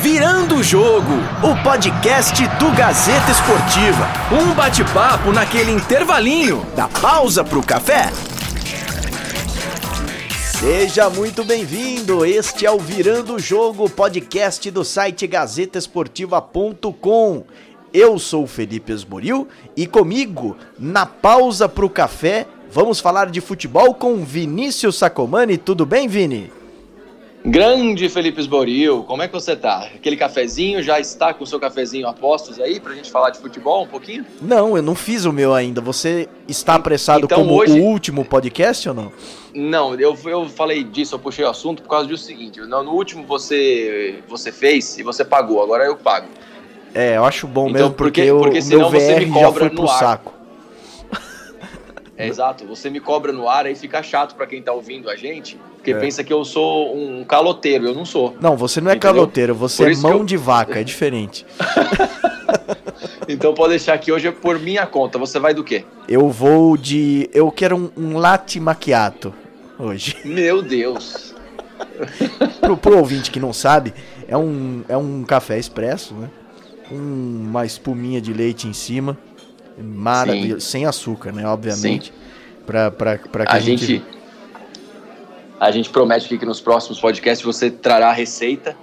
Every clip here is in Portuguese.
Virando o Jogo, o podcast do Gazeta Esportiva. Um bate-papo naquele intervalinho da pausa pro café. Seja muito bem-vindo. Este é o Virando o Jogo, podcast do site gazetaesportiva.com. Eu sou o Felipe Esboril e comigo, na pausa pro café, vamos falar de futebol com Vinícius Sacomani. Tudo bem, Vini? Grande Felipe Esboril, como é que você tá? Aquele cafezinho, já está com o seu cafezinho a postos aí pra gente falar de futebol um pouquinho? Não, eu não fiz o meu ainda. Você está apressado então, como hoje... o último podcast ou não? Não, eu, eu falei disso, eu puxei o assunto por causa do seguinte, no, no último você, você fez e você pagou, agora eu pago. É, eu acho bom então, mesmo, porque, porque, porque senão meu VR você me cobra já foi pro saco. É, exato, você me cobra no ar, aí fica chato para quem tá ouvindo a gente, porque é. pensa que eu sou um caloteiro, eu não sou. Não, você não é Entendeu? caloteiro, você é mão eu... de vaca, é diferente. então pode deixar que hoje é por minha conta, você vai do quê? Eu vou de... eu quero um, um latte macchiato hoje. Meu Deus! pro, pro ouvinte que não sabe, é um, é um café expresso, né? uma espuminha de leite em cima. Maravilhoso. Sem açúcar, né? Obviamente. Pra que a, a gente... gente... A gente promete que nos próximos podcasts você trará a receita.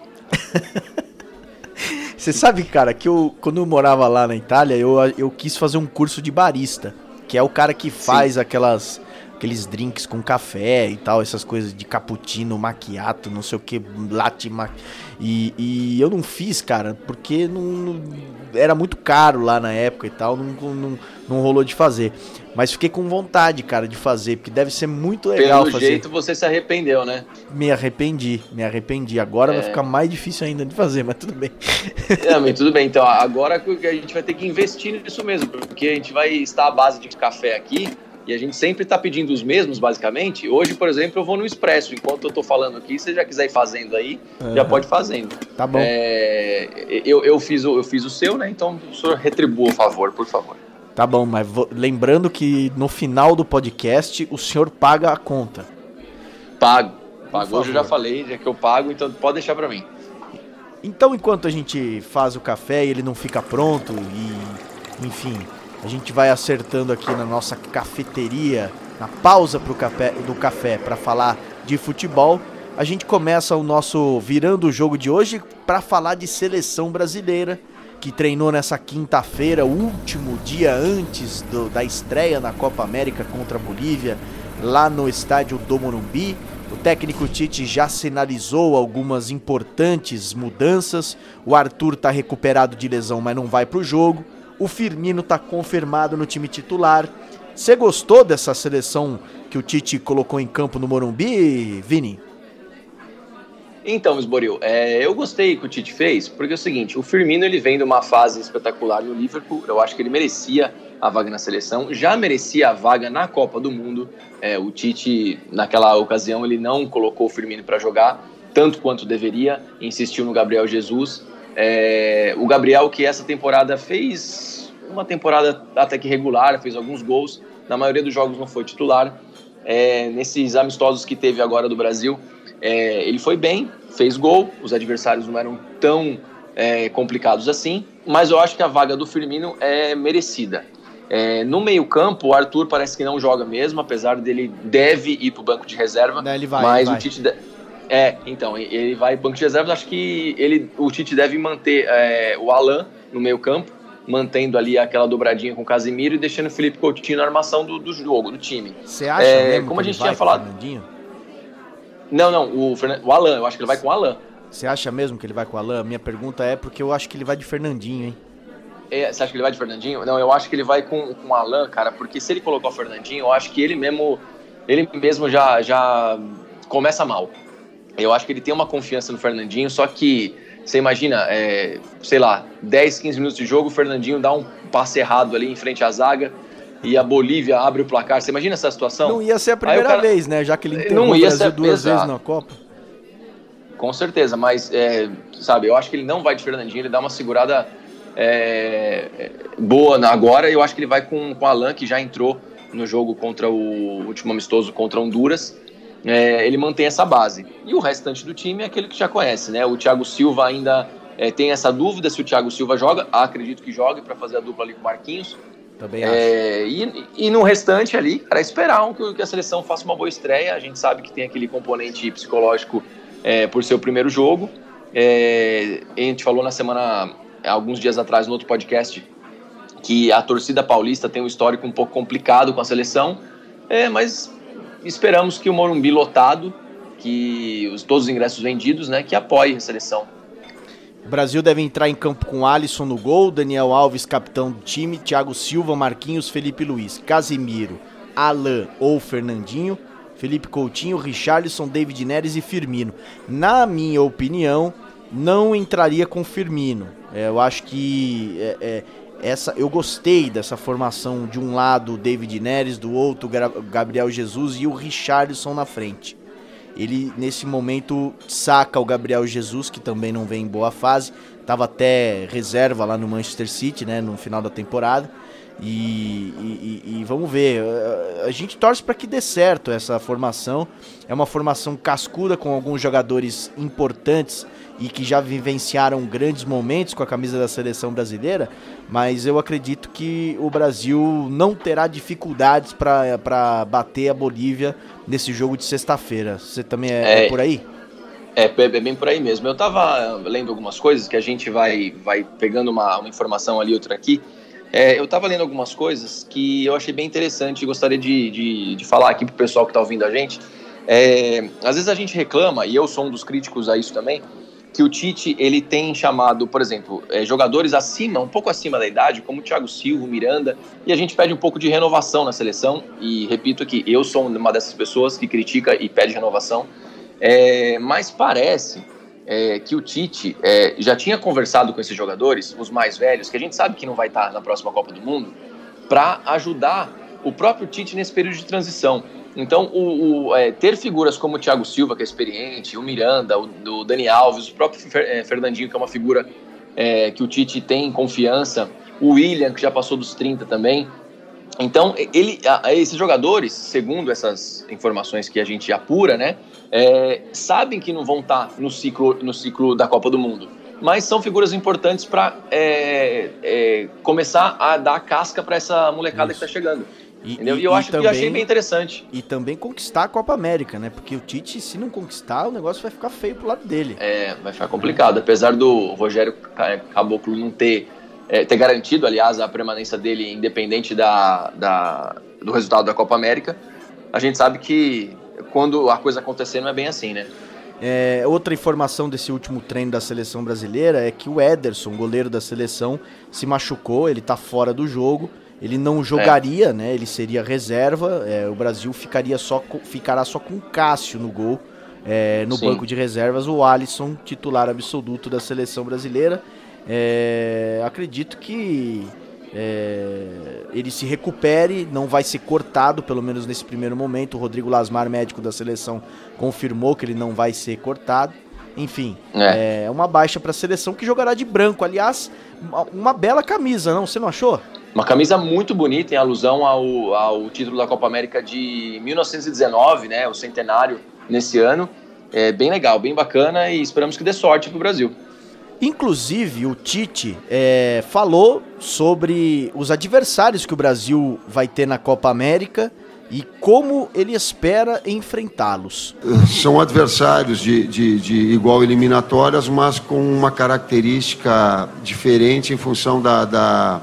você sabe, cara, que eu, quando eu morava lá na Itália, eu, eu quis fazer um curso de barista. Que é o cara que faz Sim. aquelas aqueles drinks com café e tal, essas coisas de cappuccino, macchiato, não sei o que, latte ma... e, e eu não fiz, cara, porque não, não, era muito caro lá na época e tal, não, não, não rolou de fazer. Mas fiquei com vontade, cara, de fazer, porque deve ser muito legal Pelo fazer. jeito você se arrependeu, né? Me arrependi, me arrependi. Agora é... vai ficar mais difícil ainda de fazer, mas tudo bem. É, mas tudo bem. Então, agora a gente vai ter que investir nisso mesmo, porque a gente vai estar à base de café aqui e a gente sempre está pedindo os mesmos, basicamente. Hoje, por exemplo, eu vou no Expresso. Enquanto eu estou falando aqui, se você já quiser ir fazendo aí, uhum. já pode ir fazendo. Tá bom. É, eu, eu, fiz o, eu fiz o seu, né? Então, o senhor retribua o favor, por favor. Tá bom, mas vou, lembrando que no final do podcast, o senhor paga a conta. Pago. Pago. Hoje eu já falei, já que eu pago, então pode deixar para mim. Então, enquanto a gente faz o café e ele não fica pronto e, enfim, a gente vai acertando aqui na nossa cafeteria, na pausa pro café, do café para falar de futebol. A gente começa o nosso virando o jogo de hoje para falar de seleção brasileira que treinou nessa quinta-feira, último dia antes do, da estreia na Copa América contra a Bolívia, lá no estádio do Morumbi. O técnico Tite já sinalizou algumas importantes mudanças. O Arthur está recuperado de lesão, mas não vai para o jogo. O Firmino está confirmado no time titular. Você gostou dessa seleção que o Tite colocou em campo no Morumbi, Vini? Então, Esboril, é, eu gostei que o Tite fez, porque é o seguinte, o Firmino ele vem de uma fase espetacular no Liverpool, eu acho que ele merecia a vaga na seleção, já merecia a vaga na Copa do Mundo. É, o Tite, naquela ocasião, ele não colocou o Firmino para jogar, tanto quanto deveria, insistiu no Gabriel Jesus. É, o Gabriel, que essa temporada fez uma temporada até que regular, fez alguns gols, na maioria dos jogos não foi titular. É, nesses amistosos que teve agora do Brasil, é, ele foi bem, fez gol, os adversários não eram tão é, complicados assim, mas eu acho que a vaga do Firmino é merecida. É, no meio-campo, o Arthur parece que não joga mesmo, apesar dele deve ir para o banco de reserva. Não, ele vai, mas ele vai. o Tite. De... É, então, ele vai banco de reservas. Acho que ele, o Tite deve manter é, o Alan no meio-campo, mantendo ali aquela dobradinha com o Casimiro e deixando o Felipe Coutinho na armação do, do jogo, do time. Você acha é, mesmo como a gente tinha falado? Fernandinho? Não, não, o, o Alan, eu acho que ele vai com o Alan. Você acha mesmo que ele vai com o Alan? Minha pergunta é porque eu acho que ele vai de Fernandinho, hein? É, você acha que ele vai de Fernandinho? Não, eu acho que ele vai com, com o Alan, cara, porque se ele colocar o Fernandinho, eu acho que ele mesmo, ele mesmo já, já começa mal. Eu acho que ele tem uma confiança no Fernandinho, só que você imagina, é, sei lá, 10, 15 minutos de jogo, o Fernandinho dá um passe errado ali em frente à zaga e a Bolívia abre o placar. Você imagina essa situação? Não ia ser a primeira cara, vez, né? Já que ele enterrou não ia o Brasil ser, duas exato. vezes na Copa. Com certeza, mas, é, sabe, eu acho que ele não vai de Fernandinho, ele dá uma segurada é, boa agora. Eu acho que ele vai com, com o Alan, que já entrou no jogo contra o último amistoso contra Honduras. É, ele mantém essa base. E o restante do time é aquele que já conhece, né? O Thiago Silva ainda é, tem essa dúvida se o Thiago Silva joga. Acredito que jogue para fazer a dupla ali com o Marquinhos. Também acho. É, e, e no restante ali, cara, esperar um, que, que a seleção faça uma boa estreia. A gente sabe que tem aquele componente psicológico é, por ser o primeiro jogo. É, a gente falou na semana, alguns dias atrás, no outro podcast, que a torcida paulista tem um histórico um pouco complicado com a seleção, é, mas esperamos que o Morumbi lotado, que os, todos os ingressos vendidos, né, que apoie a seleção. O Brasil deve entrar em campo com Alisson no gol, Daniel Alves, capitão do time, Thiago Silva, Marquinhos, Felipe Luiz, Casimiro, Alain ou Fernandinho, Felipe Coutinho, Richarlison, David Neres e Firmino. Na minha opinião, não entraria com Firmino. É, eu acho que é, é, essa, eu gostei dessa formação de um lado David Neres, do outro Gabriel Jesus e o Richarlison na frente. Ele nesse momento saca o Gabriel Jesus, que também não vem em boa fase, estava até reserva lá no Manchester City, né, no final da temporada. E, e, e, vamos ver. A gente torce para que dê certo essa formação. É uma formação cascuda com alguns jogadores importantes e que já vivenciaram grandes momentos com a camisa da seleção brasileira. Mas eu acredito que o Brasil não terá dificuldades para bater a Bolívia nesse jogo de sexta-feira. Você também é, é, é por aí? É, é bem por aí mesmo. Eu estava lendo algumas coisas que a gente vai, vai pegando uma, uma informação ali, outra aqui. É, eu estava lendo algumas coisas que eu achei bem interessante e gostaria de, de, de falar aqui para o pessoal que está ouvindo a gente. É, às vezes a gente reclama, e eu sou um dos críticos a isso também, que o Tite ele tem chamado, por exemplo, é, jogadores acima, um pouco acima da idade, como o Thiago Silva, Miranda, e a gente pede um pouco de renovação na seleção. E repito que eu sou uma dessas pessoas que critica e pede renovação, é, mas parece é, que o Tite é, já tinha conversado com esses jogadores, os mais velhos, que a gente sabe que não vai estar na próxima Copa do Mundo, para ajudar o próprio Tite nesse período de transição. Então, o, o é, ter figuras como o Thiago Silva, que é experiente, o Miranda, o, o Dani Alves, o próprio é, Fernandinho, que é uma figura é, que o Tite tem confiança, o William, que já passou dos 30 também. Então, ele, a, esses jogadores, segundo essas informações que a gente apura, né, é, sabem que não vão estar no ciclo, no ciclo da Copa do Mundo, mas são figuras importantes para é, é, começar a dar casca para essa molecada Isso. que está chegando. E, e, e eu acho também, que eu achei bem interessante. E também conquistar a Copa América, né? Porque o Tite, se não conquistar, o negócio vai ficar feio pro lado dele. É, vai ficar complicado. Apesar do Rogério Caboclo não ter, é, ter garantido, aliás, a permanência dele independente da, da, do resultado da Copa América, a gente sabe que quando a coisa acontecer não é bem assim, né? É, outra informação desse último treino da seleção brasileira é que o Ederson, goleiro da seleção, se machucou, ele tá fora do jogo. Ele não jogaria, é. né? Ele seria reserva. É, o Brasil ficaria só com, ficará só com o Cássio no gol. É, no Sim. banco de reservas, o Alisson, titular absoluto da seleção brasileira. É, acredito que é, ele se recupere, não vai ser cortado, pelo menos nesse primeiro momento. O Rodrigo Lasmar, médico da seleção, confirmou que ele não vai ser cortado. Enfim, é, é uma baixa para a seleção que jogará de branco. Aliás, uma, uma bela camisa, não? Você não achou? Uma camisa muito bonita em alusão ao, ao título da Copa América de 1919, né, o centenário nesse ano. É bem legal, bem bacana e esperamos que dê sorte para o Brasil. Inclusive, o Tite é, falou sobre os adversários que o Brasil vai ter na Copa América e como ele espera enfrentá-los. São adversários de, de, de, igual eliminatórias, mas com uma característica diferente em função da, da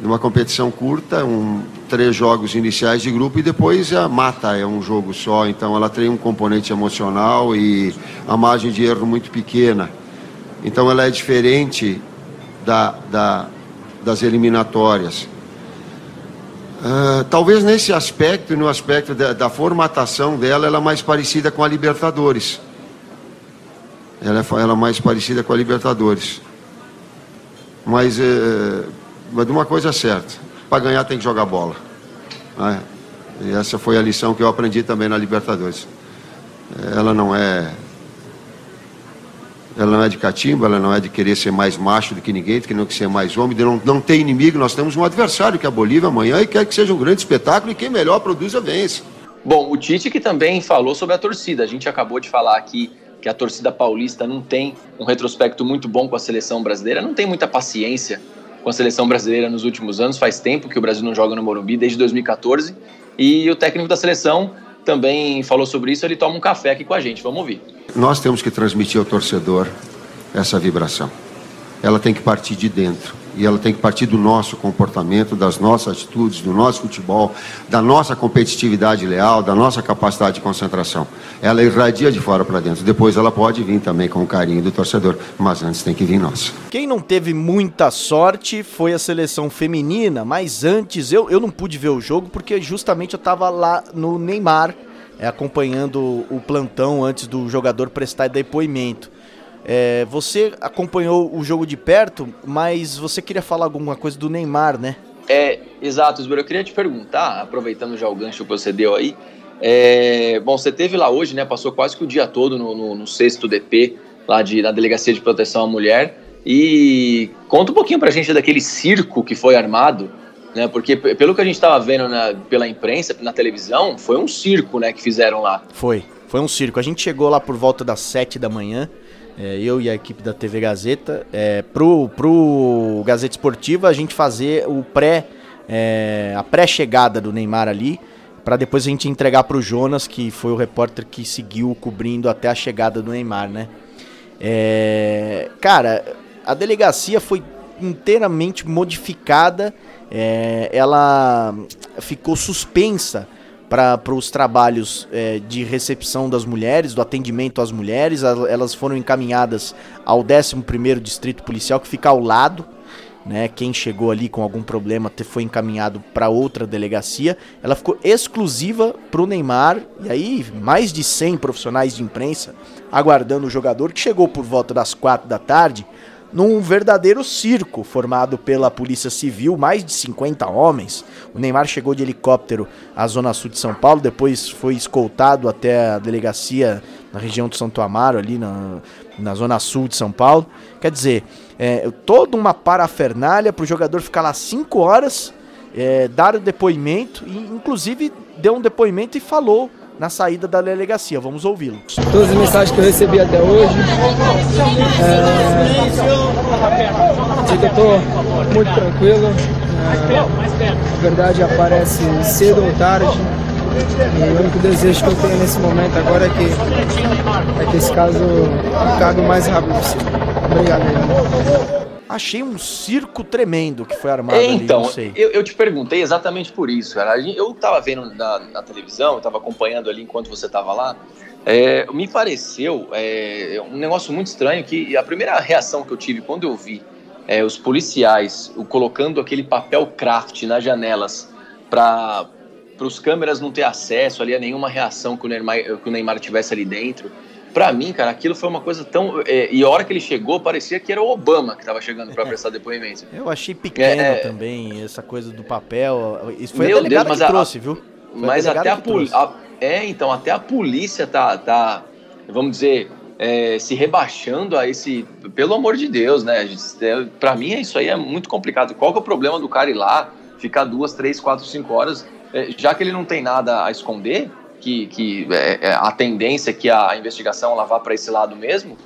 numa competição curta, um, três jogos iniciais de grupo e depois a mata é um jogo só, então ela tem um componente emocional e a margem de erro muito pequena. Então ela é diferente da, da das eliminatórias. Uh, talvez nesse aspecto e no aspecto da, da, formatação dela, ela é mais parecida com a Libertadores. Ela é, ela é mais parecida com a Libertadores. Mas uh, mas de uma coisa é certa: para ganhar tem que jogar bola. Né? E essa foi a lição que eu aprendi também na Libertadores. Ela não é. Ela não é de catimba, ela não é de querer ser mais macho do que ninguém, de querer ser mais homem, de não, não ter inimigo. Nós temos um adversário que é a Bolívia amanhã e quer que seja um grande espetáculo e quem melhor produza vence. Bom, o Tite que também falou sobre a torcida. A gente acabou de falar aqui que a torcida paulista não tem um retrospecto muito bom com a seleção brasileira, não tem muita paciência com a seleção brasileira nos últimos anos. Faz tempo que o Brasil não joga no Morumbi, desde 2014. E o técnico da seleção também falou sobre isso. Ele toma um café aqui com a gente. Vamos ouvir. Nós temos que transmitir ao torcedor essa vibração. Ela tem que partir de dentro e ela tem que partir do nosso comportamento, das nossas atitudes, do nosso futebol, da nossa competitividade leal, da nossa capacidade de concentração. Ela irradia de fora para dentro. Depois ela pode vir também com o carinho do torcedor, mas antes tem que vir nós. Quem não teve muita sorte foi a seleção feminina, mas antes eu, eu não pude ver o jogo porque justamente eu estava lá no Neymar, é, acompanhando o plantão antes do jogador prestar depoimento. É, você acompanhou o jogo de perto, mas você queria falar alguma coisa do Neymar, né? É, exato, Isbro. Eu queria te perguntar, aproveitando já o gancho que você deu aí. É, bom, você teve lá hoje, né? Passou quase que o dia todo no, no, no sexto DP, lá de, na Delegacia de Proteção à Mulher. E conta um pouquinho pra gente daquele circo que foi armado, né? Porque pelo que a gente estava vendo na, pela imprensa, na televisão, foi um circo, né, que fizeram lá. Foi, foi um circo. A gente chegou lá por volta das sete da manhã é, eu e a equipe da TV Gazeta, é, pro, pro Gazeta Esportiva a gente fazer o pré, é, a pré-chegada do Neymar ali, para depois a gente entregar pro Jonas, que foi o repórter que seguiu cobrindo até a chegada do Neymar, né? É, cara, a delegacia foi inteiramente modificada, é, ela ficou suspensa para os trabalhos é, de recepção das mulheres, do atendimento às mulheres. Elas foram encaminhadas ao 11º Distrito Policial, que fica ao lado. Né, quem chegou ali com algum problema foi encaminhado para outra delegacia. Ela ficou exclusiva para o Neymar. E aí, mais de 100 profissionais de imprensa aguardando o jogador, que chegou por volta das 4 da tarde num verdadeiro circo formado pela Polícia Civil, mais de 50 homens. O Neymar chegou de helicóptero à zona sul de São Paulo, depois foi escoltado até a delegacia na região de Santo Amaro, ali na, na zona sul de São Paulo. Quer dizer, é, toda uma parafernália para o jogador ficar lá 5 horas, é, dar o depoimento, e inclusive deu um depoimento e falou na saída da delegacia. Vamos ouvi-lo. Todas as mensagens que eu recebi até hoje. É... que eu estou muito tranquilo. É... A verdade aparece cedo ou tarde. E o único desejo que eu tenho nesse momento agora é que, é que esse caso acabe o mais rápido possível. Obrigado, achei um circo tremendo que foi armado é, então, ali, eu, eu, te perguntei exatamente por isso, cara. Eu tava vendo na, na televisão, eu tava acompanhando ali enquanto você tava lá. É, me pareceu é, um negócio muito estranho que a primeira reação que eu tive quando eu vi é, os policiais colocando aquele papel craft nas janelas para os câmeras não ter acesso ali a nenhuma reação que o Neymar, que o Neymar tivesse ali dentro. Pra mim, cara, aquilo foi uma coisa tão. É, e a hora que ele chegou, parecia que era o Obama que tava chegando para prestar depoimento. Eu achei pequeno é, é, também essa coisa do papel. Isso foi Meu a delegada Deus, que trouxe, viu? Foi mas até a, polícia. É, então, até a polícia tá, tá vamos dizer, é, se rebaixando a esse. Pelo amor de Deus, né? É, para mim, isso aí é muito complicado. Qual que é o problema do cara ir lá, ficar duas, três, quatro, cinco horas, é, já que ele não tem nada a esconder? Que, que é, é, a tendência é que a investigação lá vá para esse lado mesmo,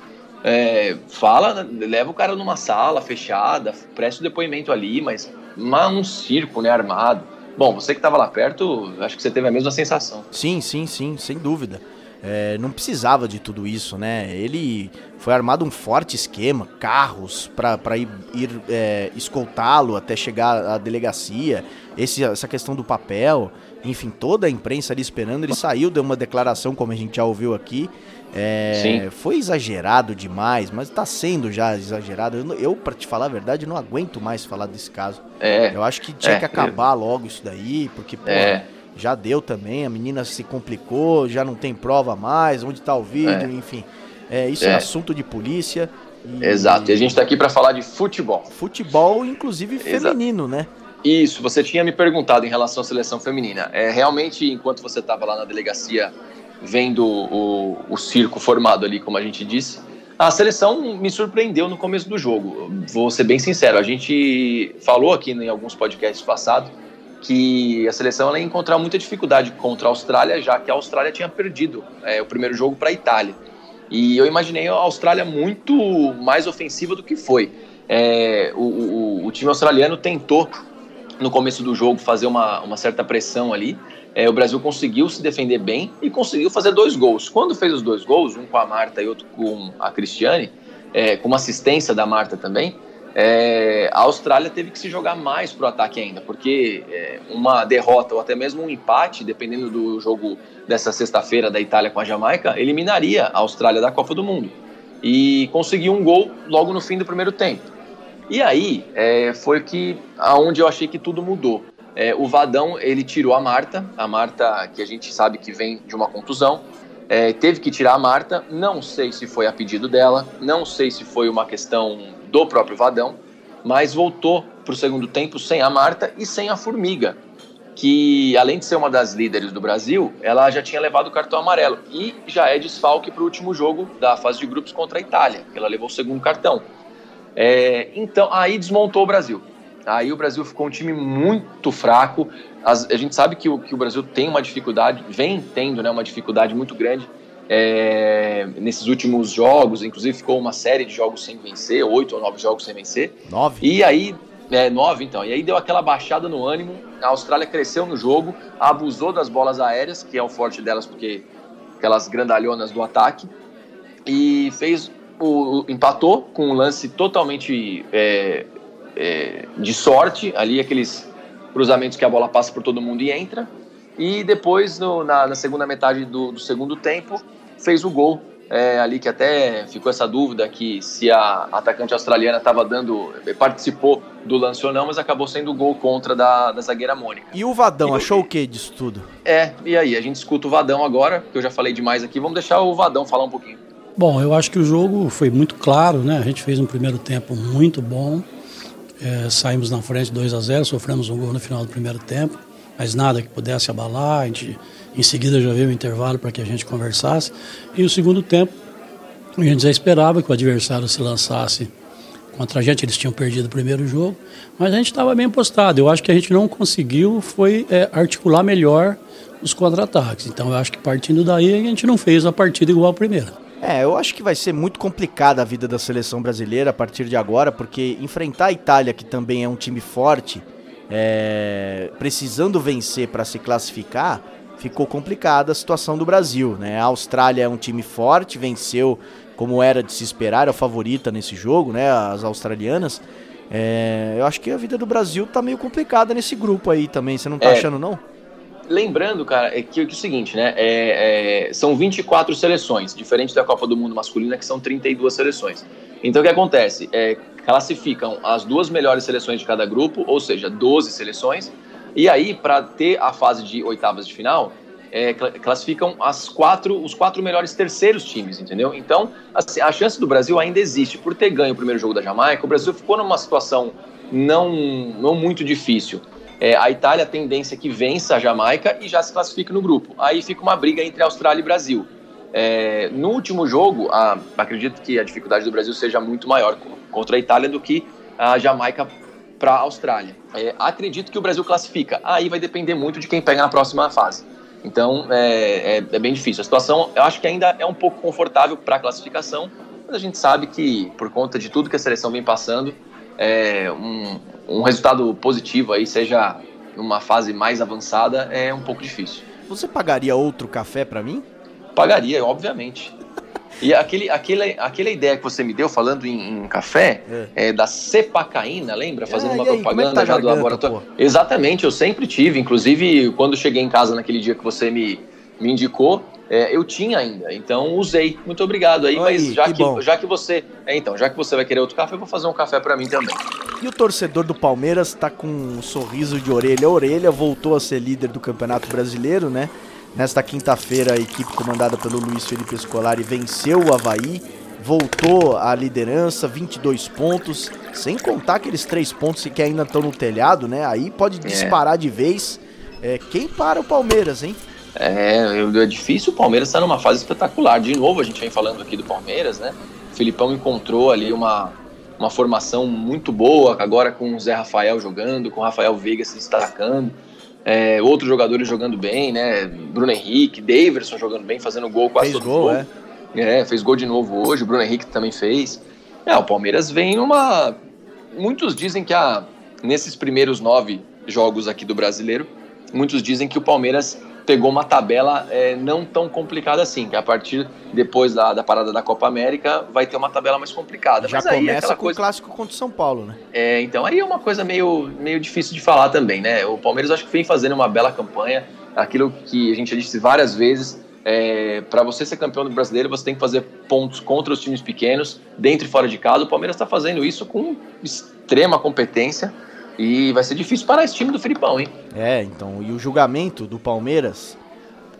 é, fala, leva o cara numa sala fechada, presta o depoimento ali, mas um circo, né, armado. Bom, você que estava lá perto, acho que você teve a mesma sensação. Sim, sim, sim, sem dúvida. É, não precisava de tudo isso, né? Ele foi armado um forte esquema, carros para ir, ir é, escoltá-lo até chegar à delegacia. Esse, essa questão do papel, enfim, toda a imprensa ali esperando. Ele saiu, deu uma declaração, como a gente já ouviu aqui. É, foi exagerado demais, mas está sendo já exagerado. Eu, eu para te falar a verdade, não aguento mais falar desse caso. É, eu acho que tinha é, que acabar logo isso daí, porque pô, é. já deu também. A menina se complicou, já não tem prova mais. Onde está o vídeo, é. enfim. É, isso é. assunto de polícia. E... Exato. E a gente está aqui para falar de futebol. Futebol, inclusive feminino, Exato. né? Isso, você tinha me perguntado em relação à seleção feminina. É, realmente, enquanto você estava lá na delegacia vendo o, o circo formado ali, como a gente disse, a seleção me surpreendeu no começo do jogo. Vou ser bem sincero, a gente falou aqui em alguns podcasts passados que a seleção ia encontrar muita dificuldade contra a Austrália, já que a Austrália tinha perdido é, o primeiro jogo para a Itália. E eu imaginei a Austrália muito mais ofensiva do que foi. É, o, o, o, time australiano tentou, no começo do jogo, fazer uma, uma certa pressão ali. É, o Brasil conseguiu se defender bem e conseguiu fazer dois gols. Quando fez os dois gols, um com a Marta e outro com a Cristiane, é, com uma assistência da Marta também, é, a Austrália teve que se jogar mais para o ataque ainda, porque é, uma derrota ou até mesmo um empate, dependendo do jogo dessa sexta-feira da Itália com a Jamaica, eliminaria a Austrália da Copa do Mundo. E conseguiu um gol logo no fim do primeiro tempo. E aí é, foi que aonde eu achei que tudo mudou. É, o Vadão ele tirou a Marta, a Marta que a gente sabe que vem de uma contusão, é, teve que tirar a Marta. Não sei se foi a pedido dela, não sei se foi uma questão do próprio Vadão, mas voltou para o segundo tempo sem a Marta e sem a Formiga, que além de ser uma das líderes do Brasil, ela já tinha levado o cartão amarelo e já é desfalque para o último jogo da fase de grupos contra a Itália, que ela levou o segundo cartão. É, então aí desmontou o Brasil. Aí o Brasil ficou um time muito fraco. As, a gente sabe que o, que o Brasil tem uma dificuldade, vem tendo né, uma dificuldade muito grande é, nesses últimos jogos, inclusive ficou uma série de jogos sem vencer, oito ou nove jogos sem vencer. Nove? E aí, é, nove então, e aí deu aquela baixada no ânimo, a Austrália cresceu no jogo, abusou das bolas aéreas, que é o forte delas, porque aquelas grandalhonas do ataque, e fez o, empatou com um lance totalmente é, é, de sorte, ali aqueles cruzamentos que a bola passa por todo mundo e entra, e depois, no, na, na, segunda metade do, do, segundo tempo, fez o gol. É, ali que até ficou essa dúvida que se a atacante australiana estava dando, participou do lance ou não, mas acabou sendo o gol contra da, da zagueira Mônica. E o Vadão, e, achou o que disso tudo? É, e aí, a gente escuta o Vadão agora, que eu já falei demais aqui, vamos deixar o Vadão falar um pouquinho. Bom, eu acho que o jogo foi muito claro, né? A gente fez um primeiro tempo muito bom, é, saímos na frente 2 a 0 sofremos um gol no final do primeiro tempo mas nada que pudesse abalar. A gente, em seguida já veio o intervalo para que a gente conversasse. E o segundo tempo, a gente já esperava que o adversário se lançasse contra a gente. Eles tinham perdido o primeiro jogo, mas a gente estava bem postado. Eu acho que a gente não conseguiu foi é, articular melhor os contra-ataques. Então eu acho que partindo daí a gente não fez a partida igual a primeira. É, eu acho que vai ser muito complicada a vida da seleção brasileira a partir de agora, porque enfrentar a Itália, que também é um time forte, é, precisando vencer para se classificar, ficou complicada a situação do Brasil. Né? A Austrália é um time forte, venceu como era de se esperar, é a favorita nesse jogo, né? As australianas. É, eu acho que a vida do Brasil tá meio complicada nesse grupo aí também, você não tá é, achando não? Lembrando, cara, é que, que é o seguinte, né? É, é, são 24 seleções, diferente da Copa do Mundo masculina, que são 32 seleções. Então o que acontece? É, classificam as duas melhores seleções de cada grupo, ou seja, 12 seleções, e aí, para ter a fase de oitavas de final, é, classificam as quatro, os quatro melhores terceiros times, entendeu? Então, assim, a chance do Brasil ainda existe. Por ter ganho o primeiro jogo da Jamaica, o Brasil ficou numa situação não, não muito difícil. É, a Itália, a tendência é que vença a Jamaica e já se classifique no grupo. Aí fica uma briga entre Austrália e Brasil. É, no último jogo, a, acredito que a dificuldade do Brasil seja muito maior contra a Itália do que a Jamaica para a Austrália. É, acredito que o Brasil classifica. Aí vai depender muito de quem pega na próxima fase. Então é, é, é bem difícil. A situação, eu acho que ainda é um pouco confortável para a classificação, mas a gente sabe que por conta de tudo que a seleção vem passando, é, um, um resultado positivo aí, seja numa fase mais avançada, é um pouco difícil. Você pagaria outro café para mim? Pagaria, obviamente. E aquele, aquele, aquela ideia que você me deu falando em, em café, é. É, da cepacaína, lembra? Fazendo uma aí, propaganda tá já do laboratório. Pô? Exatamente, eu sempre tive. Inclusive, quando cheguei em casa naquele dia que você me, me indicou, é, eu tinha ainda, então usei. Muito obrigado aí, Oi, mas já que, que já que você. É, então, já que você vai querer outro café, eu vou fazer um café para mim também. E o torcedor do Palmeiras tá com um sorriso de orelha a orelha, voltou a ser líder do Campeonato Brasileiro, né? Nesta quinta-feira, a equipe comandada pelo Luiz Felipe Scolari venceu o Havaí, voltou à liderança, 22 pontos, sem contar aqueles três pontos que ainda estão no telhado, né? Aí pode é. disparar é. de vez. É, quem para o Palmeiras, hein? É, é difícil. O Palmeiras está numa fase espetacular. De novo, a gente vem falando aqui do Palmeiras, né? O Filipão encontrou ali uma, uma formação muito boa, agora com o Zé Rafael jogando, com o Rafael Veiga se destacando. é, outros jogadores jogando bem, né? Bruno Henrique, Daverson jogando bem, fazendo gol quase fez todo gol, jogo. é. É, fez gol de novo hoje, o Bruno Henrique também fez. É, o Palmeiras vem uma. Muitos dizem que a, nesses primeiros nove jogos aqui do brasileiro, muitos dizem que o Palmeiras pegou uma tabela é, não tão complicada assim, que a partir depois da, da parada da Copa América vai ter uma tabela mais complicada. Já Mas é começa com coisa. o clássico contra o São Paulo, né? É, então aí é uma coisa meio, meio difícil de falar também, né? O Palmeiras acho que vem fazendo uma bela campanha, aquilo que a gente já disse várias vezes. É, para você ser campeão do brasileiro, você tem que fazer pontos contra os times pequenos, dentro e fora de casa. O Palmeiras está fazendo isso com extrema competência e vai ser difícil parar esse time do Filipão, hein? É, então, e o julgamento do Palmeiras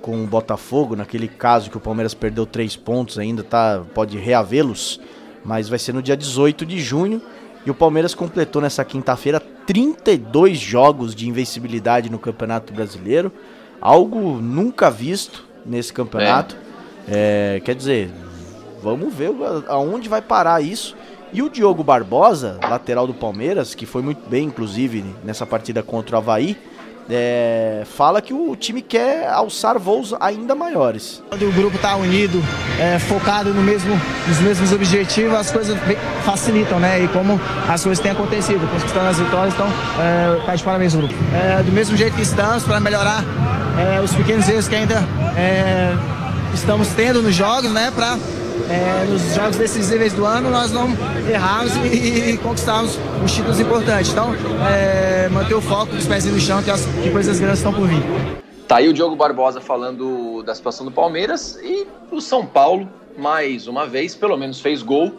com o Botafogo, naquele caso que o Palmeiras perdeu três pontos ainda, tá, pode reavê-los, mas vai ser no dia 18 de junho. E o Palmeiras completou nessa quinta-feira 32 jogos de invencibilidade no Campeonato Brasileiro, algo nunca visto nesse campeonato. É, quer dizer, vamos ver aonde vai parar isso. E o Diogo Barbosa, lateral do Palmeiras, que foi muito bem, inclusive, nessa partida contra o Havaí, é, fala que o time quer alçar voos ainda maiores. Quando o grupo está unido, é, focado no mesmo, nos mesmos objetivos, as coisas facilitam, né? E como as coisas têm acontecido, conquistando as vitórias, então, é, tá de parabéns, grupo. É, do mesmo jeito que estamos, para melhorar é, os pequenos erros que ainda é, estamos tendo nos jogos, né? Para nos jogos decisivos do ano nós não errarmos e, e conquistarmos os títulos importantes. Então, é, manter o foco, os pés no chão, que, as, que coisas grandes estão por vir. Tá aí o Diogo Barbosa falando da situação do Palmeiras e o São Paulo, mais uma vez, pelo menos fez gol,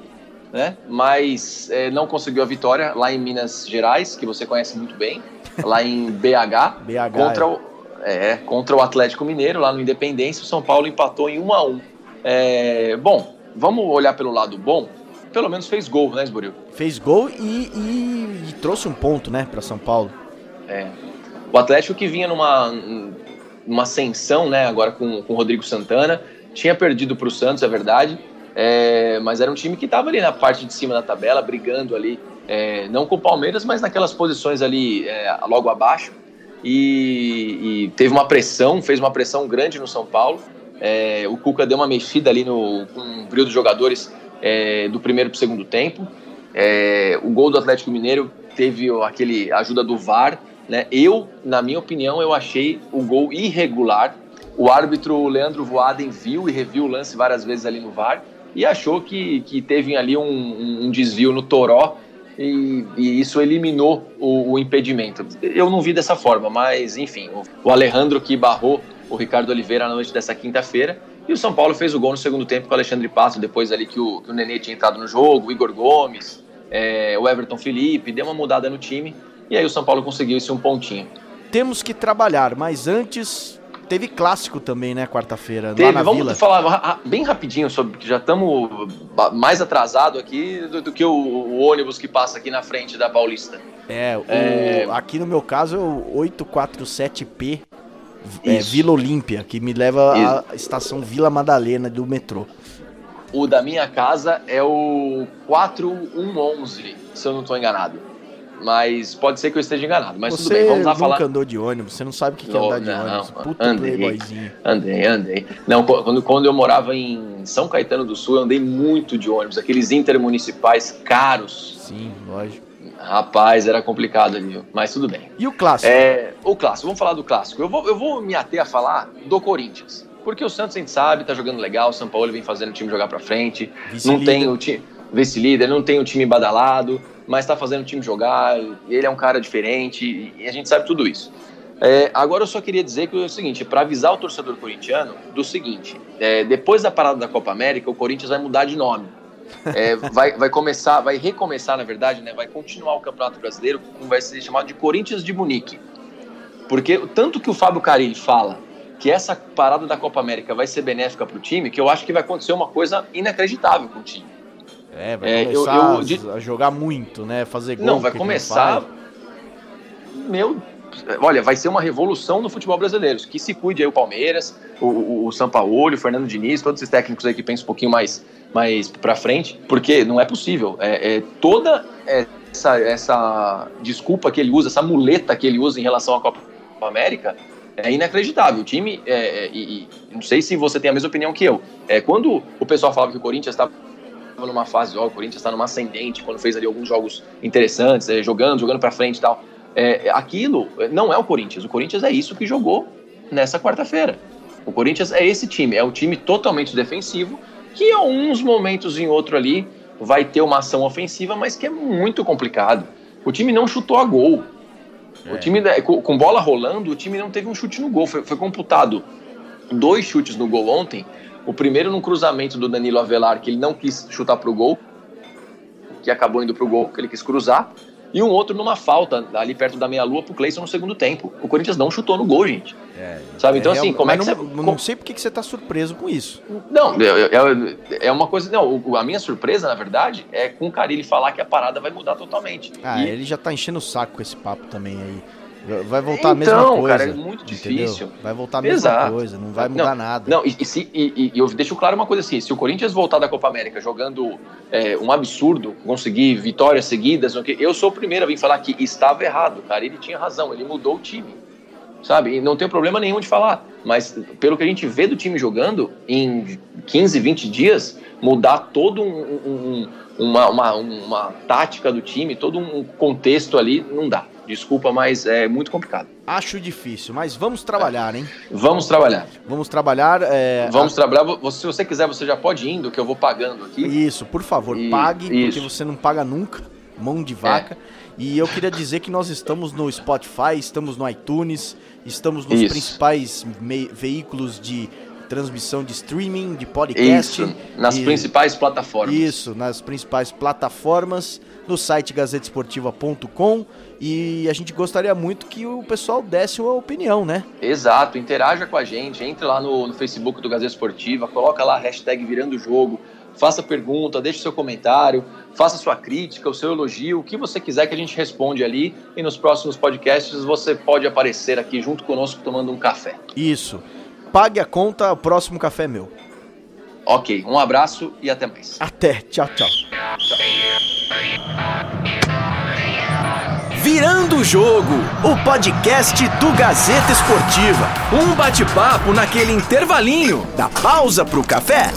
né? Mas eh, não conseguiu a vitória lá em Minas Gerais, que você conhece muito bem, lá em BH, BH, contra é. o, é, contra o Atlético Mineiro, lá no Independência. O São Paulo empatou em 1 a 1 É, Bom, vamos olhar pelo lado bom. Pelo menos fez gol, né, Esboril? Fez gol e, e- e trouxe um ponto, né, para São Paulo. É. O Atlético que vinha numa, numa ascensão, né, agora com, com o Rodrigo Santana, tinha perdido para o Santos, é verdade, é, mas era um time que estava ali na parte de cima da tabela, brigando ali, é, não com o Palmeiras, mas naquelas posições ali é, logo abaixo, e, e teve uma pressão, fez uma pressão grande no São Paulo. É, o Cuca deu uma mexida ali no, o brilho dos jogadores é, do primeiro para o segundo tempo. É, o gol do Atlético Mineiro teve aquele ajuda do VAR, né? Eu, na minha opinião, eu achei o gol irregular. O árbitro Leandro Voaden viu e reviu o lance várias vezes ali no VAR e achou que, que teve ali um, um- um desvio no Toró e, e isso eliminou o, o impedimento. Eu não vi dessa forma, mas enfim, o Alejandro que barrou o Ricardo Oliveira na noite dessa quinta-feira e o São Paulo fez o gol no segundo tempo com o Alexandre Passo, depois ali que o, que o Nenê tinha entrado no jogo, o Igor Gomes, é, o Everton Felipe, deu uma mudada no time e aí o São Paulo conseguiu esse um pontinho. Temos que trabalhar, mas antes teve clássico também, né, quarta-feira, lá na vamos Vila. falar bem rapidinho sobre que já estamos mais atrasado aqui do, do que o, o ônibus que passa aqui na frente da Paulista. É, o- É. aqui no meu caso é o 847P é, Isso. Vila Olímpia, que me leva à estação Vila Madalena do metrô. O da minha casa é o 4111, se eu não estou enganado. Mas pode ser que eu esteja enganado. Mas tudo você bem, vamos lá nunca falar. andou de ônibus, você não sabe o que, é andar de não, ônibus. Puta andei. playboyzinho. Andei, andei. Não, qu- quando, quando eu morava em São Caetano do Sul, eu andei muito de ônibus, aqueles intermunicipais caros. Sim, lógico. Rapaz, era complicado ali, mas tudo bem. E o clássico? É, o clássico, vamos falar do clássico. Eu vou, eu vou me ater a falar do Corinthians. Porque o Santos a gente sabe, tá jogando legal, o São Paulo vem fazendo o time jogar pra frente. Não tem o time vice-líder, não tem o time badalado, mas tá fazendo o time jogar. Ele é um cara diferente e a gente sabe tudo isso. É, agora eu só queria dizer que é o seguinte, para avisar o torcedor corintiano do seguinte: é, depois da parada da Copa América, o Corinthians vai mudar de nome. É, vai, vai começar, vai recomeçar, na verdade, né? Vai continuar o Campeonato Brasileiro, vai ser chamado de Corinthians de Munique. Porque tanto que o Fábio Carilli fala que essa parada da Copa América vai ser benéfica para o time, que eu acho que vai acontecer uma coisa inacreditável com o time. É, vai É, eu- começar eu di- a jogar muito, né? Fazer gol. Não, vai começar. Meu. Olha, vai ser uma revolução no futebol brasileiro. Que se cuide aí o Palmeiras, o, o, o Sampaoli, o Fernando Diniz, todos esses técnicos aí que pensam um pouquinho mais, mais pra frente, porque não é possível. É, é toda essa, essa desculpa que ele usa, essa muleta que ele usa em relação à Copa América é inacreditável. O time, é, é, e, e, não sei se você tem a mesma opinião que eu. É, quando o pessoal falava que o Corinthians estava numa fase, ó, o Corinthians está numa ascendente, quando fez ali alguns jogos interessantes, é, jogando, jogando para frente e tal. É, aquilo não é o Corinthians. O Corinthians é isso que jogou nessa quarta-feira. O Corinthians é esse time, é um time totalmente defensivo que em alguns momentos em outro ali vai ter uma ação ofensiva, mas que é muito complicado. O time não chutou a gol. É. O time, com bola rolando, o time não teve um chute no gol. Foi, foi computado dois chutes no gol ontem. O primeiro no cruzamento do Danilo Avelar, que ele não quis chutar pro gol, que acabou indo pro gol, que ele quis cruzar e um outro numa falta ali perto da meia-lua pro Cleison no segundo tempo. O Corinthians não chutou no gol, gente. É, Sabe? Então, é, assim, como é que não, você. Não sei por que você tá surpreso com isso. Não, é, é, é uma coisa. Não, a minha surpresa, na verdade, é com o Carilli falar que a parada vai mudar totalmente. Ah, e... ele já tá enchendo o saco com esse papo também aí. Vai voltar então, a mesma então, coisa. cara, é muito difícil. Entendeu? Vai voltar a mesma Exato. coisa, não vai mudar não, nada. Não, e, e, se, e, e, eu deixo claro uma coisa assim: se o Corinthians voltar da Copa América jogando é, um absurdo, conseguir vitórias seguidas, eu sou o primeiro a vir falar que estava errado, cara. Ele tinha razão, ele mudou o time. Sabe? E não tem problema nenhum de falar. Mas pelo que a gente vê do time jogando, em 15, 20 dias, mudar todo um, um, uma, uma, uma tática do time, todo um contexto ali, não dá. Desculpa, mas é muito complicado. Acho difícil, mas vamos trabalhar, hein? Vamos trabalhar. Vamos trabalhar. É, vamos a... trabalhar. Se você quiser, você já pode ir indo, que eu vou pagando aqui. Isso, por favor, e... pague, Isso. porque você não paga nunca. Mão de vaca. É. E eu queria dizer que nós estamos no Spotify, estamos no iTunes, estamos nos Isso. principais veículos de transmissão de streaming, de podcast. Isso, nas e... principais plataformas. Isso, nas principais plataformas, no site gazetesportiva.com e a gente gostaria muito que o pessoal desse uma opinião, né? Exato, interaja com a gente, entre lá no, no Facebook do Gazeta Esportiva, coloca lá a hashtag Virando Jogo, faça pergunta, deixe seu comentário, faça sua crítica, o seu elogio, o que você quiser que a gente responde ali e nos próximos podcasts você pode aparecer aqui junto conosco tomando um café. Isso. Pague a conta, o próximo café é meu. Ok, um abraço e até mais. Até, tchau, tchau. tchau. Virando o Jogo, o podcast do Gazeta Esportiva. Um bate-papo naquele intervalinho da pausa pro café.